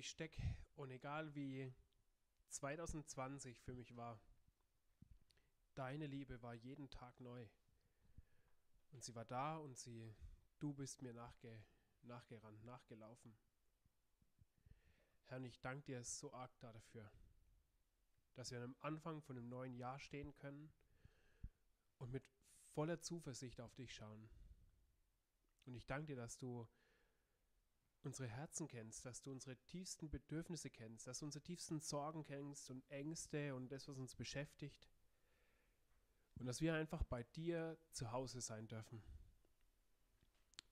ich stecke und egal wie 2020 für mich war, deine Liebe war jeden Tag neu. Und sie war da und sie, du bist mir nachge, nachgerannt, nachgelaufen. Herr, und ich danke dir so arg dafür, dass wir am Anfang von einem neuen Jahr stehen können und mit voller Zuversicht auf dich schauen. Und ich danke dir, dass du unsere Herzen kennst, dass du unsere tiefsten Bedürfnisse kennst, dass du unsere tiefsten Sorgen kennst und Ängste und das, was uns beschäftigt. Und dass wir einfach bei dir zu Hause sein dürfen.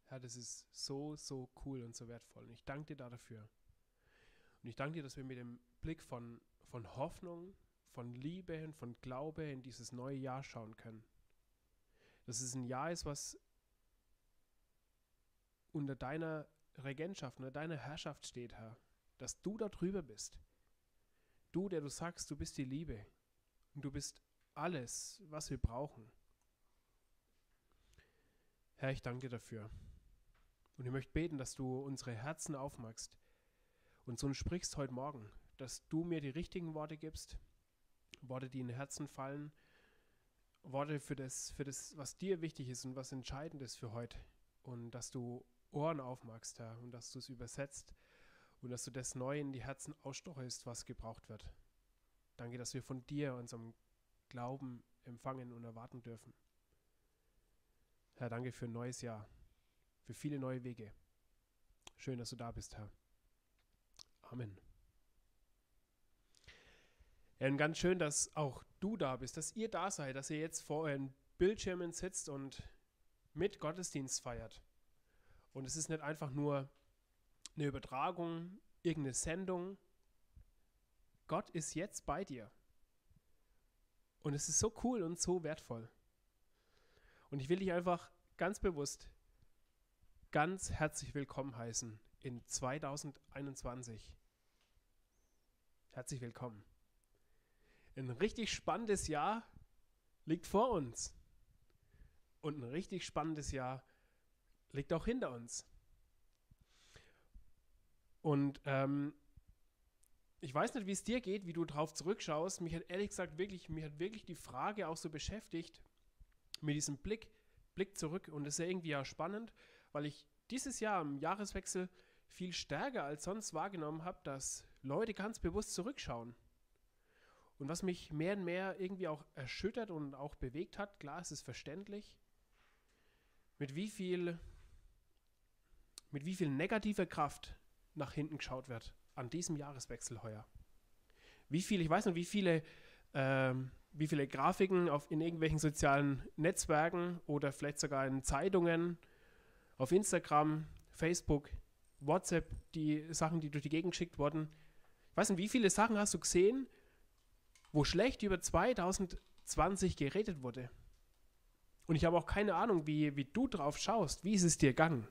Herr, das ist so, so cool und so wertvoll. Und ich danke dir dafür. Und ich danke dir, dass wir mit dem Blick von, von Hoffnung, von Liebe und von Glaube in dieses neue Jahr schauen können. Dass es ein Jahr ist, was unter deiner Regentschaft, unter deiner Herrschaft steht, Herr. Dass du da drüber bist. Du, der du sagst, du bist die Liebe. Und du bist alles, was wir brauchen. Herr, ich danke dir dafür. Und ich möchte beten, dass du unsere Herzen aufmachst und so sprichst heute Morgen, dass du mir die richtigen Worte gibst, Worte, die in Herzen fallen, Worte für das, für das, was dir wichtig ist und was entscheidend ist für heute. Und dass du Ohren aufmachst, Herr, und dass du es übersetzt und dass du das neu in die Herzen ausstochest, was gebraucht wird. Danke, dass wir von dir unserem Glauben empfangen und erwarten dürfen. Herr, danke für ein neues Jahr, für viele neue Wege. Schön, dass du da bist, Herr. Amen. Ja, und ganz schön, dass auch du da bist, dass ihr da seid, dass ihr jetzt vor euren Bildschirmen sitzt und mit Gottesdienst feiert. Und es ist nicht einfach nur eine Übertragung, irgendeine Sendung. Gott ist jetzt bei dir. Und es ist so cool und so wertvoll. Und ich will dich einfach ganz bewusst ganz herzlich willkommen heißen in 2021. Herzlich willkommen. Ein richtig spannendes Jahr liegt vor uns. Und ein richtig spannendes Jahr liegt auch hinter uns. Und ähm, ich weiß nicht, wie es dir geht, wie du drauf zurückschaust. Mich hat ehrlich gesagt wirklich, mich hat wirklich die Frage auch so beschäftigt, mit diesem Blick, Blick zurück. Und das ist ja irgendwie ja spannend, weil ich dieses Jahr im Jahreswechsel viel stärker als sonst wahrgenommen habe, dass Leute ganz bewusst zurückschauen. Und was mich mehr und mehr irgendwie auch erschüttert und auch bewegt hat, klar, es ist verständlich, mit wie viel mit wie viel negativer Kraft nach hinten geschaut wird an diesem Jahreswechsel heuer. Wie viele, ich weiß nicht, wie viele, ähm, wie viele Grafiken auf, in irgendwelchen sozialen Netzwerken oder vielleicht sogar in Zeitungen, auf Instagram, Facebook, WhatsApp, die Sachen, die durch die Gegend geschickt wurden. Ich weiß nicht, wie viele Sachen hast du gesehen, wo schlecht über 2020 geredet wurde? Und ich habe auch keine Ahnung, wie, wie du drauf schaust. Wie ist es dir gegangen?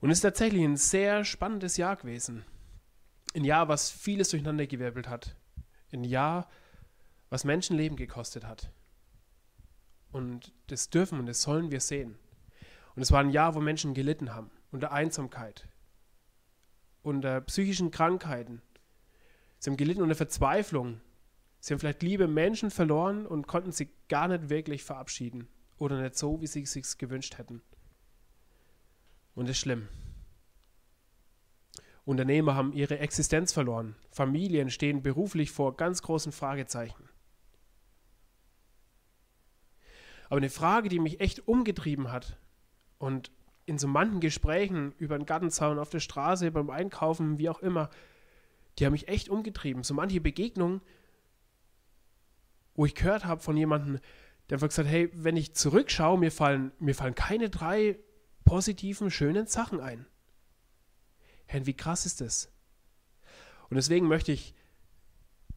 Und es ist tatsächlich ein sehr spannendes Jahr gewesen. Ein Jahr, was vieles durcheinandergewirbelt hat. Ein Jahr, was Menschenleben gekostet hat. Und das dürfen und das sollen wir sehen. Und es war ein Jahr, wo Menschen gelitten haben, unter Einsamkeit, unter psychischen Krankheiten. Sie haben gelitten unter Verzweiflung. Sie haben vielleicht liebe Menschen verloren und konnten sie gar nicht wirklich verabschieden. Oder nicht so, wie sie es sich gewünscht hätten. Und das ist schlimm. Unternehmer haben ihre Existenz verloren. Familien stehen beruflich vor ganz großen Fragezeichen. Aber eine Frage, die mich echt umgetrieben hat und in so manchen Gesprächen über den Gartenzaun auf der Straße, beim Einkaufen, wie auch immer, die haben mich echt umgetrieben. So manche Begegnungen, wo ich gehört habe von jemandem, der einfach gesagt, hey, wenn ich zurückschaue, mir fallen, mir fallen keine drei positiven, schönen Sachen ein. Herr, wie krass ist das? Und deswegen möchte ich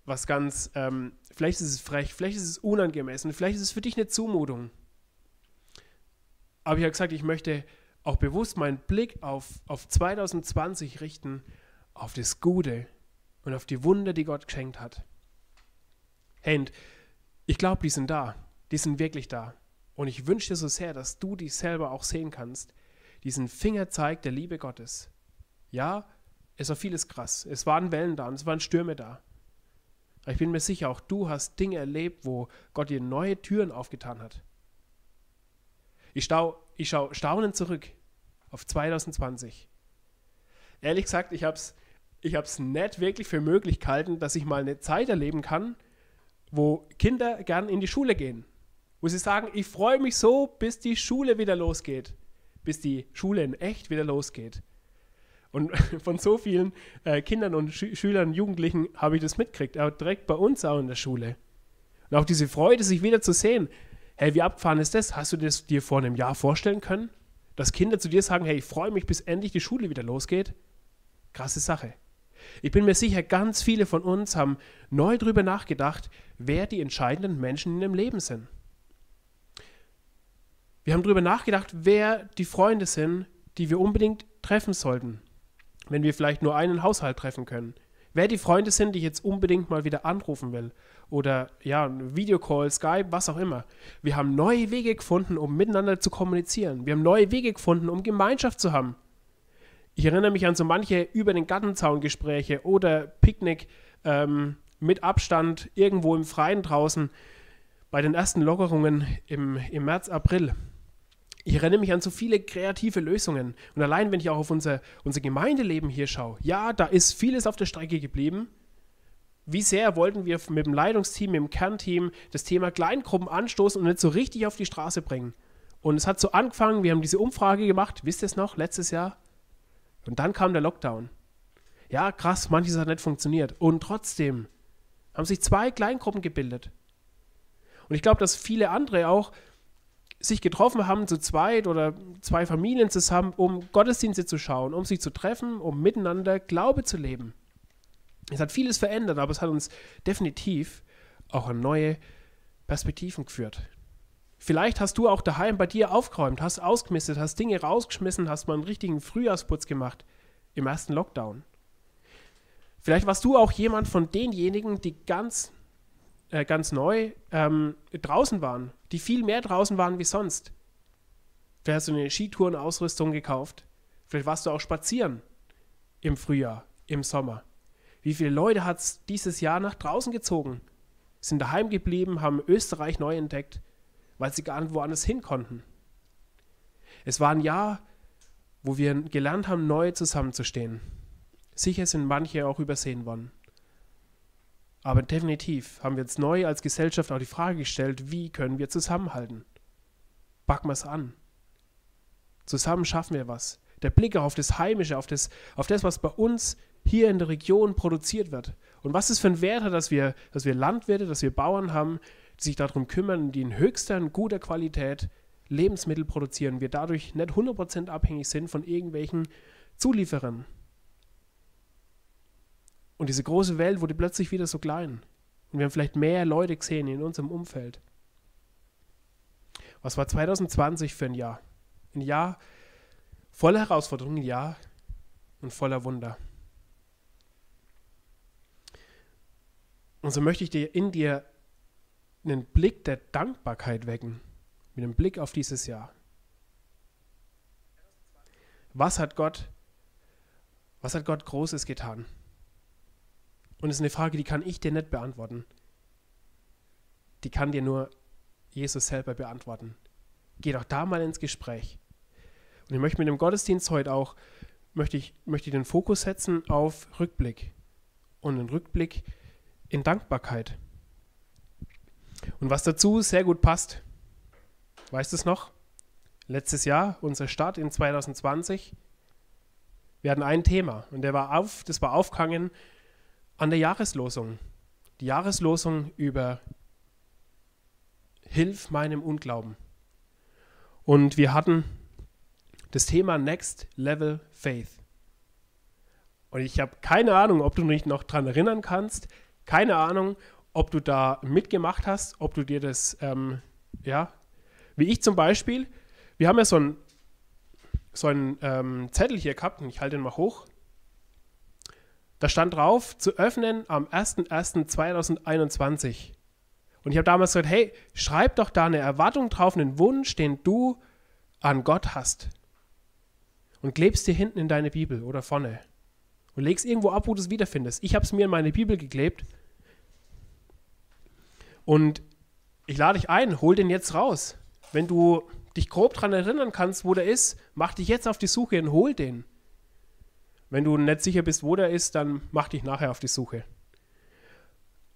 was ganz, ähm, vielleicht ist es frech, vielleicht ist es unangemessen, vielleicht ist es für dich eine Zumutung. Aber ich habe gesagt, ich möchte auch bewusst meinen Blick auf, auf 2020 richten, auf das Gute und auf die Wunder, die Gott geschenkt hat. Hey, und ich glaube, die sind da. Die sind wirklich da. Und ich wünsche dir so sehr, dass du dich selber auch sehen kannst diesen Fingerzeig der Liebe Gottes. Ja, Es war vieles krass. Es waren Wellen da und es waren Stürme da. Aber ich bin mir sicher, auch du hast Dinge erlebt, wo Gott dir neue Türen aufgetan hat. Ich, stau, ich schaue staunend zurück auf 2020. Ehrlich gesagt, ich habe es ich hab's nicht wirklich für möglich gehalten, dass ich mal eine Zeit erleben kann, wo Kinder gern in die Schule gehen. Wo sie sagen, ich freue mich so, bis die Schule wieder losgeht. Bis die Schule in echt wieder losgeht. Und von so vielen äh, Kindern und Schü Schülern, Jugendlichen habe ich das mitgekriegt, auch direkt bei uns auch in der Schule. Und auch diese Freude, sich wieder zu sehen. Hey, wie abgefahren ist das? Hast du das dir vor einem Jahr vorstellen können? Dass Kinder zu dir sagen, hey, ich freue mich, bis endlich die Schule wieder losgeht? Krasse Sache. Ich bin mir sicher, ganz viele von uns haben neu darüber nachgedacht, wer die entscheidenden Menschen in ihrem Leben sind. Wir haben darüber nachgedacht, wer die Freunde sind, die wir unbedingt treffen sollten, wenn wir vielleicht nur einen Haushalt treffen können. Wer die Freunde sind, die ich jetzt unbedingt mal wieder anrufen will. Oder ja, Videocall, Skype, was auch immer. Wir haben neue Wege gefunden, um miteinander zu kommunizieren. Wir haben neue Wege gefunden, um Gemeinschaft zu haben. Ich erinnere mich an so manche über den Gartenzaun-Gespräche oder Picknick ähm, mit Abstand irgendwo im Freien draußen bei den ersten Lockerungen im, im März, April. Ich erinnere mich an so viele kreative Lösungen. Und allein, wenn ich auch auf unser, unser Gemeindeleben hier schaue, ja, da ist vieles auf der Strecke geblieben. Wie sehr wollten wir mit dem Leitungsteam, mit dem Kernteam das Thema Kleingruppen anstoßen und nicht so richtig auf die Straße bringen? Und es hat so angefangen, wir haben diese Umfrage gemacht, wisst ihr es noch, letztes Jahr? Und dann kam der Lockdown. Ja, krass, manches hat nicht funktioniert. Und trotzdem haben sich zwei Kleingruppen gebildet. Und ich glaube, dass viele andere auch sich getroffen haben zu zweit oder zwei Familien zusammen, um Gottesdienste zu schauen, um sich zu treffen, um miteinander Glaube zu leben. Es hat vieles verändert, aber es hat uns definitiv auch an neue Perspektiven geführt. Vielleicht hast du auch daheim bei dir aufgeräumt, hast ausgemistet, hast Dinge rausgeschmissen, hast mal einen richtigen Frühjahrsputz gemacht im ersten Lockdown. Vielleicht warst du auch jemand von denjenigen, die ganz äh, ganz neu ähm, draußen waren, die viel mehr draußen waren wie sonst. Vielleicht hast du eine Skitourenausrüstung gekauft. Vielleicht warst du auch spazieren im Frühjahr, im Sommer. Wie viele Leute hat es dieses Jahr nach draußen gezogen? Sind daheim geblieben, haben Österreich neu entdeckt, weil sie gar nicht woanders hin konnten. Es war ein Jahr, wo wir gelernt haben, neu zusammenzustehen. Sicher sind manche auch übersehen worden. Aber definitiv haben wir uns neu als Gesellschaft auch die Frage gestellt, wie können wir zusammenhalten? Packen wir es an. Zusammen schaffen wir was. Der Blick auf das Heimische, auf das, auf das, was bei uns hier in der Region produziert wird. Und was es für ein Wert hat, dass wir, dass wir Landwirte, dass wir Bauern haben, die sich darum kümmern, die in höchster und guter Qualität Lebensmittel produzieren. Wir dadurch nicht 100% abhängig sind von irgendwelchen Zulieferern. Und diese große Welt wurde plötzlich wieder so klein. Und wir haben vielleicht mehr Leute gesehen in unserem Umfeld. Was war 2020 für ein Jahr? Ein Jahr voller Herausforderungen, ein Jahr und voller Wunder. Und so möchte ich dir in dir einen Blick der Dankbarkeit wecken, mit einem Blick auf dieses Jahr. Was hat Gott, was hat Gott Großes getan? Und es ist eine Frage, die kann ich dir nicht beantworten. Die kann dir nur Jesus selber beantworten. Geh doch da mal ins Gespräch. Und ich möchte mit dem Gottesdienst heute auch, möchte ich, möchte den Fokus setzen auf Rückblick. Und einen Rückblick in Dankbarkeit. Und was dazu sehr gut passt, weißt du es noch? Letztes Jahr, unser Start in 2020, wir hatten ein Thema und der war auf, das war aufgehangen an der Jahreslosung. Die Jahreslosung über Hilf meinem Unglauben. Und wir hatten das Thema Next Level Faith. Und ich habe keine Ahnung, ob du dich noch daran erinnern kannst, keine Ahnung, ob du da mitgemacht hast, ob du dir das, ähm, ja, wie ich zum Beispiel, wir haben ja so einen so ähm, Zettel hier gehabt, und ich halte den mal hoch. Da stand drauf, zu öffnen am 01.01.2021. Und ich habe damals gesagt, hey, schreib doch da eine Erwartung drauf, einen Wunsch, den du an Gott hast. Und klebst dir hinten in deine Bibel oder vorne. Und leg es irgendwo ab, wo du es wiederfindest. Ich habe es mir in meine Bibel geklebt. Und ich lade dich ein, hol den jetzt raus. Wenn du dich grob daran erinnern kannst, wo der ist, mach dich jetzt auf die Suche und hol den. Wenn du nicht sicher bist, wo der ist, dann mach dich nachher auf die Suche.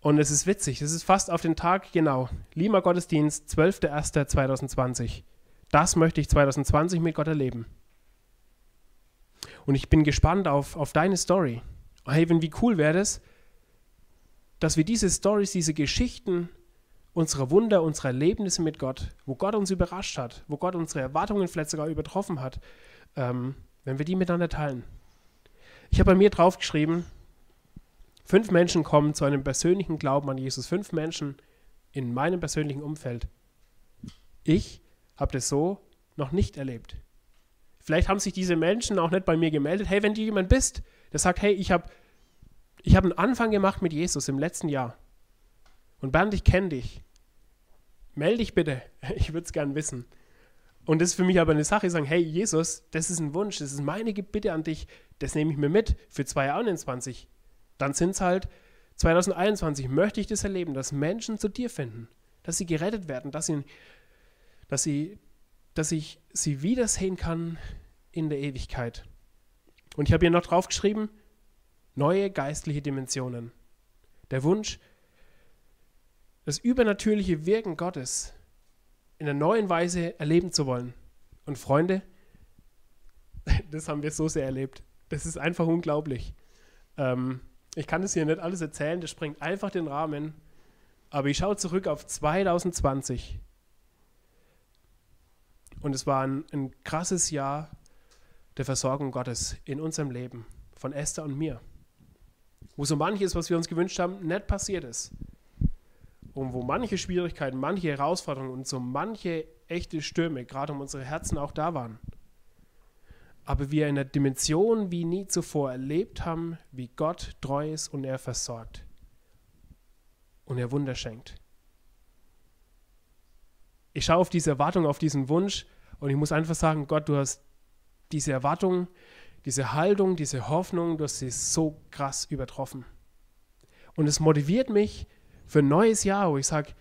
Und es ist witzig, es ist fast auf den Tag genau. Lima Gottesdienst, 12.01.2020. Das möchte ich 2020 mit Gott erleben. Und ich bin gespannt auf, auf deine Story. Hey, wie cool wäre es, dass wir diese Stories, diese Geschichten unserer Wunder, unserer Erlebnisse mit Gott, wo Gott uns überrascht hat, wo Gott unsere Erwartungen vielleicht sogar übertroffen hat, ähm, wenn wir die miteinander teilen. Ich habe bei mir draufgeschrieben, fünf Menschen kommen zu einem persönlichen Glauben an Jesus. Fünf Menschen in meinem persönlichen Umfeld. Ich habe das so noch nicht erlebt. Vielleicht haben sich diese Menschen auch nicht bei mir gemeldet. Hey, wenn du jemand bist, der sagt, hey, ich habe ich hab einen Anfang gemacht mit Jesus im letzten Jahr. Und Bernd, ich kenne dich. Melde dich bitte. Ich würde es gern wissen. Und das ist für mich aber eine Sache, sagen, hey Jesus, das ist ein Wunsch, das ist meine Bitte an dich, das nehme ich mir mit für 2021. Dann sind es halt 2021, möchte ich das erleben, dass Menschen zu dir finden, dass sie gerettet werden, dass, sie, dass, sie, dass ich sie wiedersehen kann in der Ewigkeit. Und ich habe hier noch draufgeschrieben, neue geistliche Dimensionen. Der Wunsch, das übernatürliche Wirken Gottes in einer neuen Weise erleben zu wollen. Und Freunde, das haben wir so sehr erlebt. Das ist einfach unglaublich. Ähm, ich kann das hier nicht alles erzählen, das sprengt einfach den Rahmen. Aber ich schaue zurück auf 2020. Und es war ein, ein krasses Jahr der Versorgung Gottes in unserem Leben, von Esther und mir. Wo so manches, was wir uns gewünscht haben, nicht passiert ist und wo manche Schwierigkeiten, manche Herausforderungen und so manche echte Stürme gerade um unsere Herzen auch da waren. Aber wir in einer Dimension wie nie zuvor erlebt haben, wie Gott treu ist und er versorgt und er Wunder schenkt. Ich schaue auf diese Erwartung, auf diesen Wunsch und ich muss einfach sagen, Gott, du hast diese Erwartung, diese Haltung, diese Hoffnung, du hast sie so krass übertroffen. Und es motiviert mich, für ein neues Jahr, wo ich sage,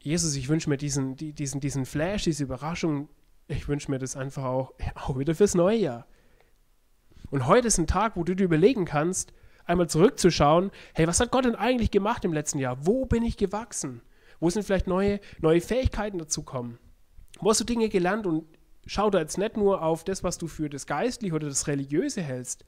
Jesus, ich wünsche mir diesen, diesen, diesen Flash, diese Überraschung, ich wünsche mir das einfach auch, auch wieder fürs neue Jahr. Und heute ist ein Tag, wo du dir überlegen kannst, einmal zurückzuschauen, hey, was hat Gott denn eigentlich gemacht im letzten Jahr? Wo bin ich gewachsen? Wo sind vielleicht neue, neue Fähigkeiten dazukommen? Wo hast du Dinge gelernt und schau da jetzt nicht nur auf das, was du für das Geistliche oder das Religiöse hältst.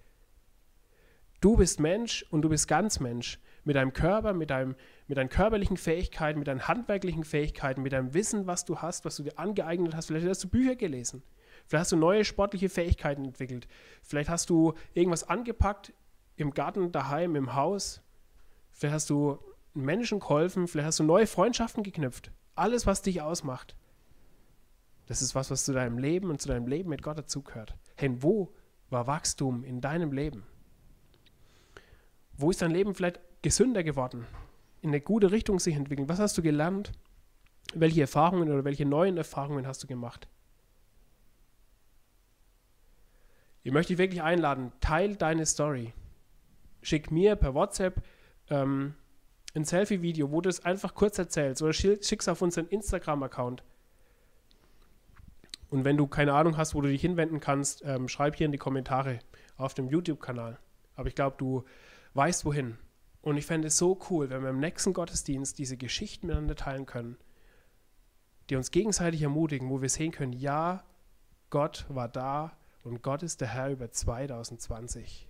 Du bist Mensch und du bist ganz Mensch. Mit deinem Körper, mit deinem, mit deinen körperlichen Fähigkeiten, mit deinen handwerklichen Fähigkeiten, mit deinem Wissen, was du hast, was du dir angeeignet hast. Vielleicht hast du Bücher gelesen. Vielleicht hast du neue sportliche Fähigkeiten entwickelt. Vielleicht hast du irgendwas angepackt im Garten, daheim, im Haus. Vielleicht hast du Menschen geholfen. Vielleicht hast du neue Freundschaften geknüpft. Alles, was dich ausmacht. Das ist was, was zu deinem Leben und zu deinem Leben mit Gott dazugehört. Hey, wo war Wachstum in deinem Leben? Wo ist dein Leben vielleicht gesünder geworden? in eine gute Richtung sich entwickeln? Was hast du gelernt? Welche Erfahrungen oder welche neuen Erfahrungen hast du gemacht? Ich möchte dich wirklich einladen, teil deine Story. Schick mir per WhatsApp ähm, ein Selfie-Video, wo du es einfach kurz erzählst oder schick es auf unseren Instagram-Account. Und wenn du keine Ahnung hast, wo du dich hinwenden kannst, ähm, schreib hier in die Kommentare auf dem YouTube-Kanal. Aber ich glaube, du weißt wohin. Und ich fände es so cool, wenn wir im nächsten Gottesdienst diese Geschichten miteinander teilen können, die uns gegenseitig ermutigen, wo wir sehen können, ja, Gott war da und Gott ist der Herr über 2020.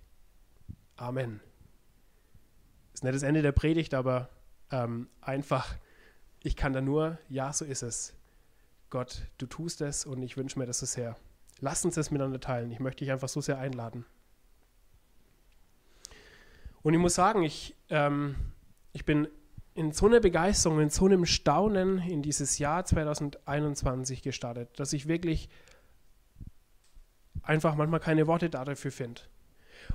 Amen. Ist nicht das Ende der Predigt, aber ähm, einfach, ich kann da nur, ja, so ist es. Gott, du tust es und ich wünsche mir das so sehr. Lass uns das miteinander teilen. Ich möchte dich einfach so sehr einladen. Und ich muss sagen, ich, ähm, ich bin in so einer Begeisterung, in so einem Staunen in dieses Jahr 2021 gestartet, dass ich wirklich einfach manchmal keine Worte dafür finde.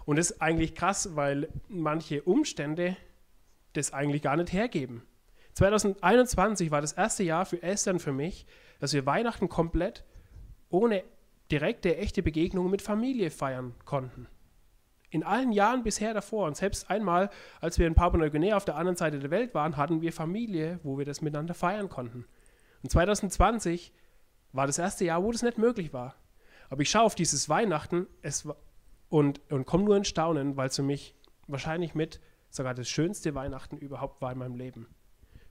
Und das ist eigentlich krass, weil manche Umstände das eigentlich gar nicht hergeben. 2021 war das erste Jahr für Esther und für mich, dass wir Weihnachten komplett ohne direkte, echte Begegnung mit Familie feiern konnten In allen Jahren bisher davor und selbst einmal, als wir in Papua-Neuguinea auf der anderen Seite der Welt waren, hatten wir Familie, wo wir das miteinander feiern konnten. Und 2020 war das erste Jahr, wo das nicht möglich war. Aber ich schaue auf dieses Weihnachten und, und komme nur in Staunen, weil es für mich wahrscheinlich mit sogar das schönste Weihnachten überhaupt war in meinem Leben.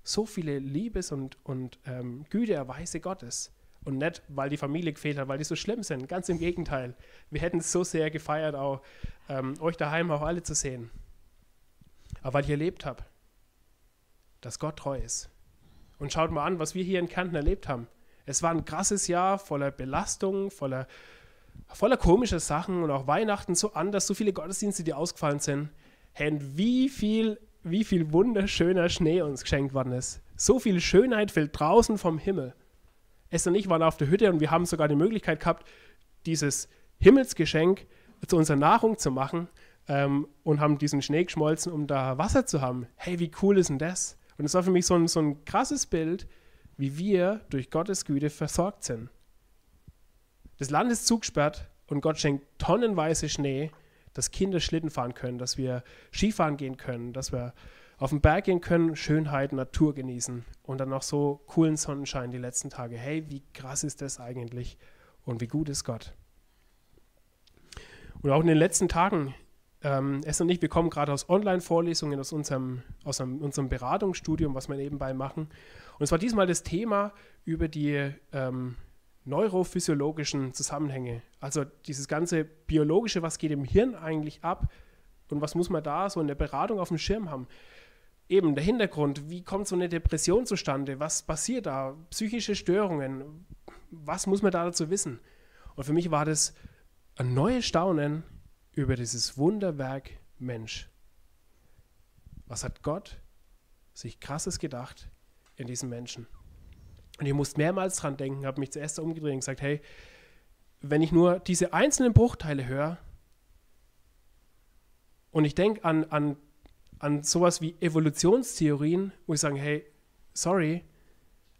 So viele Liebes- und, und ähm, Güteerweise Gottes. Und nicht, weil die Familie gefehlt hat, weil die so schlimm sind. Ganz im Gegenteil. Wir hätten es so sehr gefeiert, auch ähm, euch daheim auch alle zu sehen. Aber weil ich erlebt habe, dass Gott treu ist. Und schaut mal an, was wir hier in Kärnten erlebt haben. Es war ein krasses Jahr voller Belastung, voller, voller komischer Sachen und auch Weihnachten so anders, so viele Gottesdienste, die ausgefallen sind. Hey, wie viel, wie viel wunderschöner Schnee uns geschenkt worden ist. So viel Schönheit fällt draußen vom Himmel. Esther und ich waren auf der Hütte und wir haben sogar die Möglichkeit gehabt, dieses Himmelsgeschenk zu unserer Nahrung zu machen ähm, und haben diesen Schnee geschmolzen, um da Wasser zu haben. Hey, wie cool ist denn das? Und es war für mich so ein, so ein krasses Bild, wie wir durch Gottes Güte versorgt sind. Das Land ist zugesperrt und Gott schenkt tonnenweise Schnee, dass Kinder Schlitten fahren können, dass wir Skifahren gehen können, dass wir auf den Berg gehen können, Schönheit, Natur genießen und dann noch so coolen Sonnenschein die letzten Tage. Hey, wie krass ist das eigentlich und wie gut ist Gott? Und auch in den letzten Tagen, ähm, es und ich, wir kommen gerade aus Online-Vorlesungen aus unserem, aus einem, unserem Beratungsstudium, was wir nebenbei machen. Und es war diesmal das Thema über die ähm, neurophysiologischen Zusammenhänge. Also dieses ganze biologische, was geht im Hirn eigentlich ab und was muss man da so in der Beratung auf dem Schirm haben eben der Hintergrund, wie kommt so eine Depression zustande, was passiert da, psychische Störungen, was muss man da dazu wissen? Und für mich war das ein neues Staunen über dieses Wunderwerk Mensch. Was hat Gott sich krasses gedacht in diesem Menschen? Und ich musste mehrmals dran denken, habe mich zuerst umgedreht und gesagt, hey, wenn ich nur diese einzelnen Bruchteile höre und ich denke an, an an sowas wie Evolutionstheorien, wo ich sage, hey, sorry,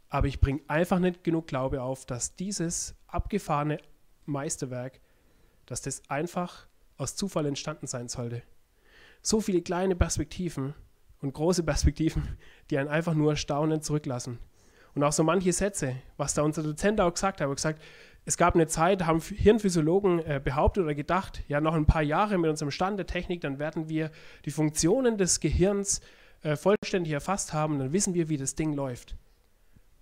aber ich bringe einfach nicht genug Glaube auf, dass dieses abgefahrene Meisterwerk, dass das einfach aus Zufall entstanden sein sollte. So viele kleine Perspektiven und große Perspektiven, die einen einfach nur staunend zurücklassen. Und auch so manche Sätze, was da unser Dozent auch gesagt hat, hat gesagt, es gab eine Zeit, haben Hirnphysiologen äh, behauptet oder gedacht, ja, noch ein paar Jahre mit unserem Stand der Technik, dann werden wir die Funktionen des Gehirns äh, vollständig erfasst haben, dann wissen wir, wie das Ding läuft.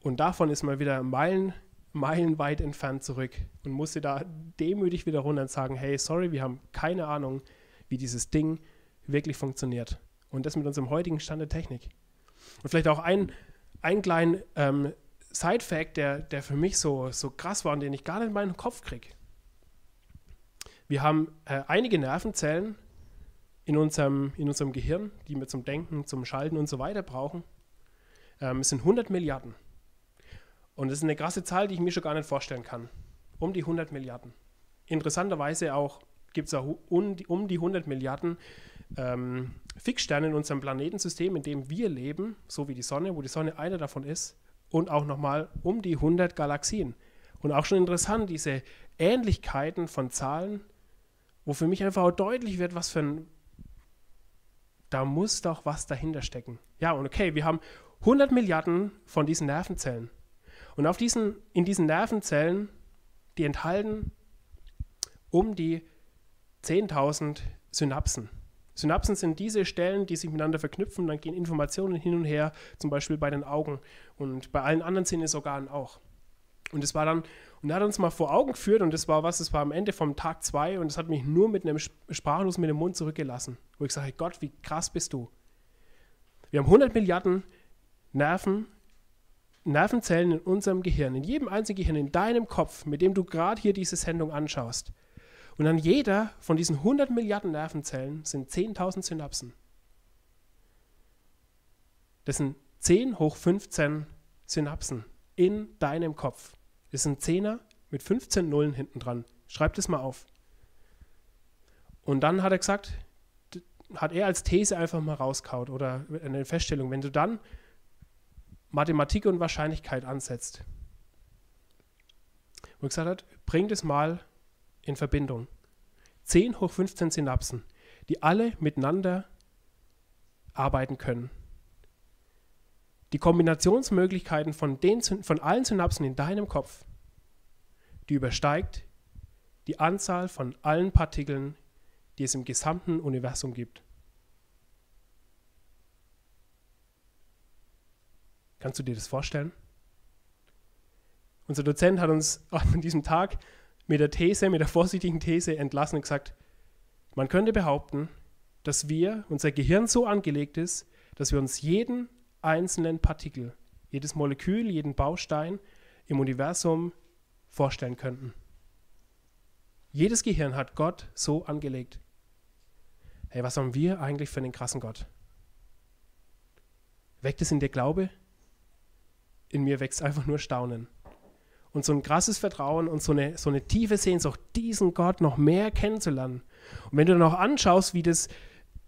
Und davon ist man wieder Meilen, meilenweit entfernt zurück und musste da demütig wieder runter und sagen, hey, sorry, wir haben keine Ahnung, wie dieses Ding wirklich funktioniert. Und das mit unserem heutigen Stand der Technik. Und vielleicht auch ein, ein kleinen ähm, Side-Fact, der, der für mich so, so krass war und den ich gar nicht in meinen Kopf kriege. Wir haben äh, einige Nervenzellen in unserem, in unserem Gehirn, die wir zum Denken, zum Schalten und so weiter brauchen. Ähm, es sind 100 Milliarden. Und das ist eine krasse Zahl, die ich mir schon gar nicht vorstellen kann. Um die 100 Milliarden. Interessanterweise auch gibt es auch um die, um die 100 Milliarden ähm, Fixsterne in unserem Planetensystem, in dem wir leben, so wie die Sonne, wo die Sonne einer davon ist und auch nochmal um die 100 Galaxien. Und auch schon interessant, diese Ähnlichkeiten von Zahlen, wo für mich einfach auch deutlich wird, was für ein, da muss doch was dahinter stecken. Ja, und okay, wir haben 100 Milliarden von diesen Nervenzellen. Und auf diesen, in diesen Nervenzellen, die enthalten um die 10.000 Synapsen. Synapsen sind diese Stellen, die sich miteinander verknüpfen, dann gehen Informationen hin und her, zum Beispiel bei den Augen und bei allen anderen Sinnesorganen auch. Und es war dann, und er hat uns mal vor Augen geführt, und das war was, das war am Ende vom Tag zwei, und es hat mich nur mit einem Sprachlos mit dem Mund zurückgelassen, wo ich sage, Gott, wie krass bist du. Wir haben 100 Milliarden Nerven, Nervenzellen in unserem Gehirn, in jedem einzigen Gehirn, in deinem Kopf, mit dem du gerade hier diese Sendung anschaust. Und an jeder von diesen 100 Milliarden Nervenzellen sind 10.000 Synapsen. Das sind 10 hoch 15 Synapsen in deinem Kopf. Das sind Zehner mit 15 Nullen hinten dran. Schreib das mal auf. Und dann hat er gesagt, hat er als These einfach mal rauskaut oder eine Feststellung, wenn du dann Mathematik und Wahrscheinlichkeit ansetzt, und gesagt hat, bring das mal in Verbindung. 10 hoch 15 Synapsen. die alle miteinander arbeiten können. Die Kombinationsmöglichkeiten von, den, von allen Synapsen in deinem Kopf, die übersteigt die Anzahl von allen Partikeln, die es im gesamten Universum gibt. Kannst du dir das vorstellen? Unser Dozent hat uns an diesem Tag mit der These, mit der vorsichtigen These entlassen und gesagt, man könnte behaupten, dass wir, unser Gehirn so angelegt ist, dass wir uns jeden einzelnen Partikel, jedes Molekül, jeden Baustein im Universum vorstellen könnten. Jedes Gehirn hat Gott so angelegt. Hey, was haben wir eigentlich für einen krassen Gott? Weckt es in dir Glaube? In mir wächst einfach nur Staunen. Und so ein krasses Vertrauen und so eine, so eine tiefe Sehnsucht, diesen Gott noch mehr kennenzulernen. Und wenn du dann auch anschaust, wie das,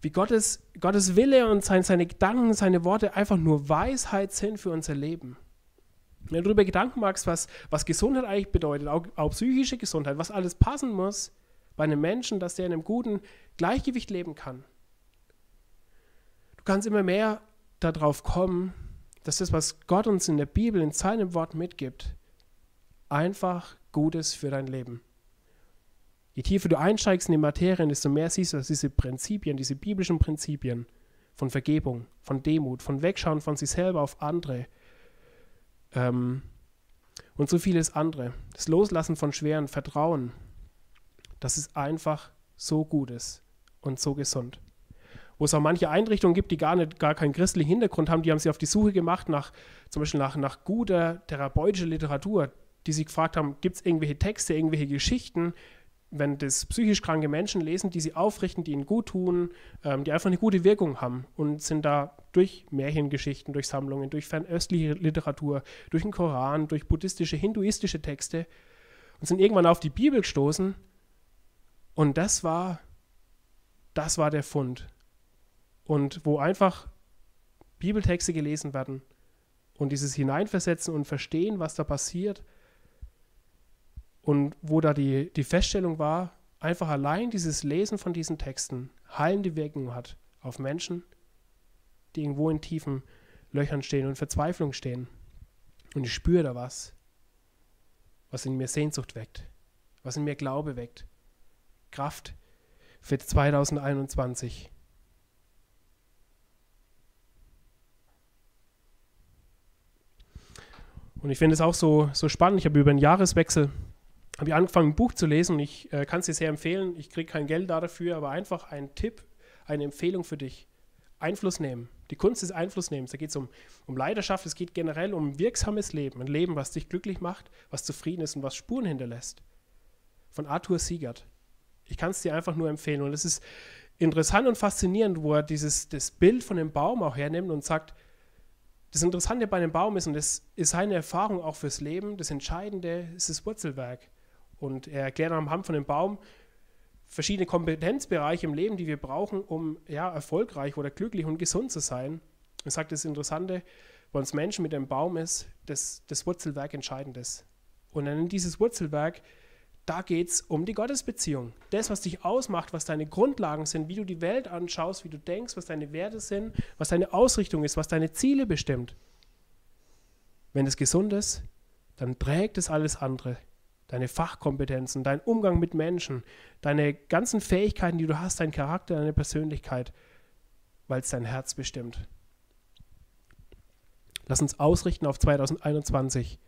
wie Gottes, Gottes Wille und sein, seine Gedanken, seine Worte einfach nur Weisheit sind für unser Leben. Wenn du darüber Gedanken machst, was, was Gesundheit eigentlich bedeutet, auch, auch psychische Gesundheit, was alles passen muss bei einem Menschen, dass der in einem guten Gleichgewicht leben kann. Du kannst immer mehr darauf kommen, dass das, was Gott uns in der Bibel, in seinem Wort mitgibt, einfach Gutes für dein Leben. Je tiefer du einsteigst in die Materien, desto mehr siehst du, dass diese Prinzipien, diese biblischen Prinzipien von Vergebung, von Demut, von Wegschauen von sich selber auf andere ähm, und so vieles andere, das Loslassen von schweren Vertrauen, dass es einfach so gut ist und so gesund. Wo es auch manche Einrichtungen gibt, die gar, nicht, gar keinen christlichen Hintergrund haben, die haben sich auf die Suche gemacht nach zum Beispiel nach, nach guter therapeutischer Literatur, die sich gefragt haben, gibt es irgendwelche Texte, irgendwelche Geschichten, wenn das psychisch kranke Menschen lesen, die sie aufrichten, die ihnen gut tun, ähm, die einfach eine gute Wirkung haben und sind da durch Märchengeschichten, durch Sammlungen, durch fernöstliche Literatur, durch den Koran, durch buddhistische, hinduistische Texte und sind irgendwann auf die Bibel gestoßen und das war, das war der Fund. Und wo einfach Bibeltexte gelesen werden und dieses Hineinversetzen und Verstehen, was da passiert, und wo da die, die Feststellung war, einfach allein dieses Lesen von diesen Texten heilende Wirkung hat auf Menschen, die irgendwo in tiefen Löchern stehen und Verzweiflung stehen. Und ich spüre da was, was in mir Sehnsucht weckt, was in mir Glaube weckt. Kraft für 2021. Und ich finde es auch so, so spannend. Ich habe über einen Jahreswechsel habe ich angefangen, ein Buch zu lesen und ich äh, kann es dir sehr empfehlen. Ich kriege kein Geld dafür, aber einfach ein Tipp, eine Empfehlung für dich. Einfluss nehmen. Die Kunst des Einflussnehmens. Da geht es um, um Leidenschaft, es geht generell um wirksames Leben. Ein Leben, was dich glücklich macht, was zufrieden ist und was Spuren hinterlässt. Von Arthur Siegert. Ich kann es dir einfach nur empfehlen. Und es ist interessant und faszinierend, wo er dieses, das Bild von dem Baum auch hernimmt und sagt, das Interessante bei dem Baum ist, und das ist seine Erfahrung auch fürs Leben, das Entscheidende ist das Wurzelwerk. Und er erklärt am Hand von dem Baum verschiedene Kompetenzbereiche im Leben, die wir brauchen, um ja, erfolgreich oder glücklich und gesund zu sein. Er sagt, das Interessante bei uns Menschen mit dem Baum ist, dass das Wurzelwerk entscheidend ist. Und dann in dieses Wurzelwerk, da geht es um die Gottesbeziehung. Das, was dich ausmacht, was deine Grundlagen sind, wie du die Welt anschaust, wie du denkst, was deine Werte sind, was deine Ausrichtung ist, was deine Ziele bestimmt. Wenn es gesund ist, dann trägt es alles andere deine Fachkompetenzen, dein Umgang mit Menschen, deine ganzen Fähigkeiten, die du hast, dein Charakter, deine Persönlichkeit, weil es dein Herz bestimmt. Lass uns ausrichten auf 2021,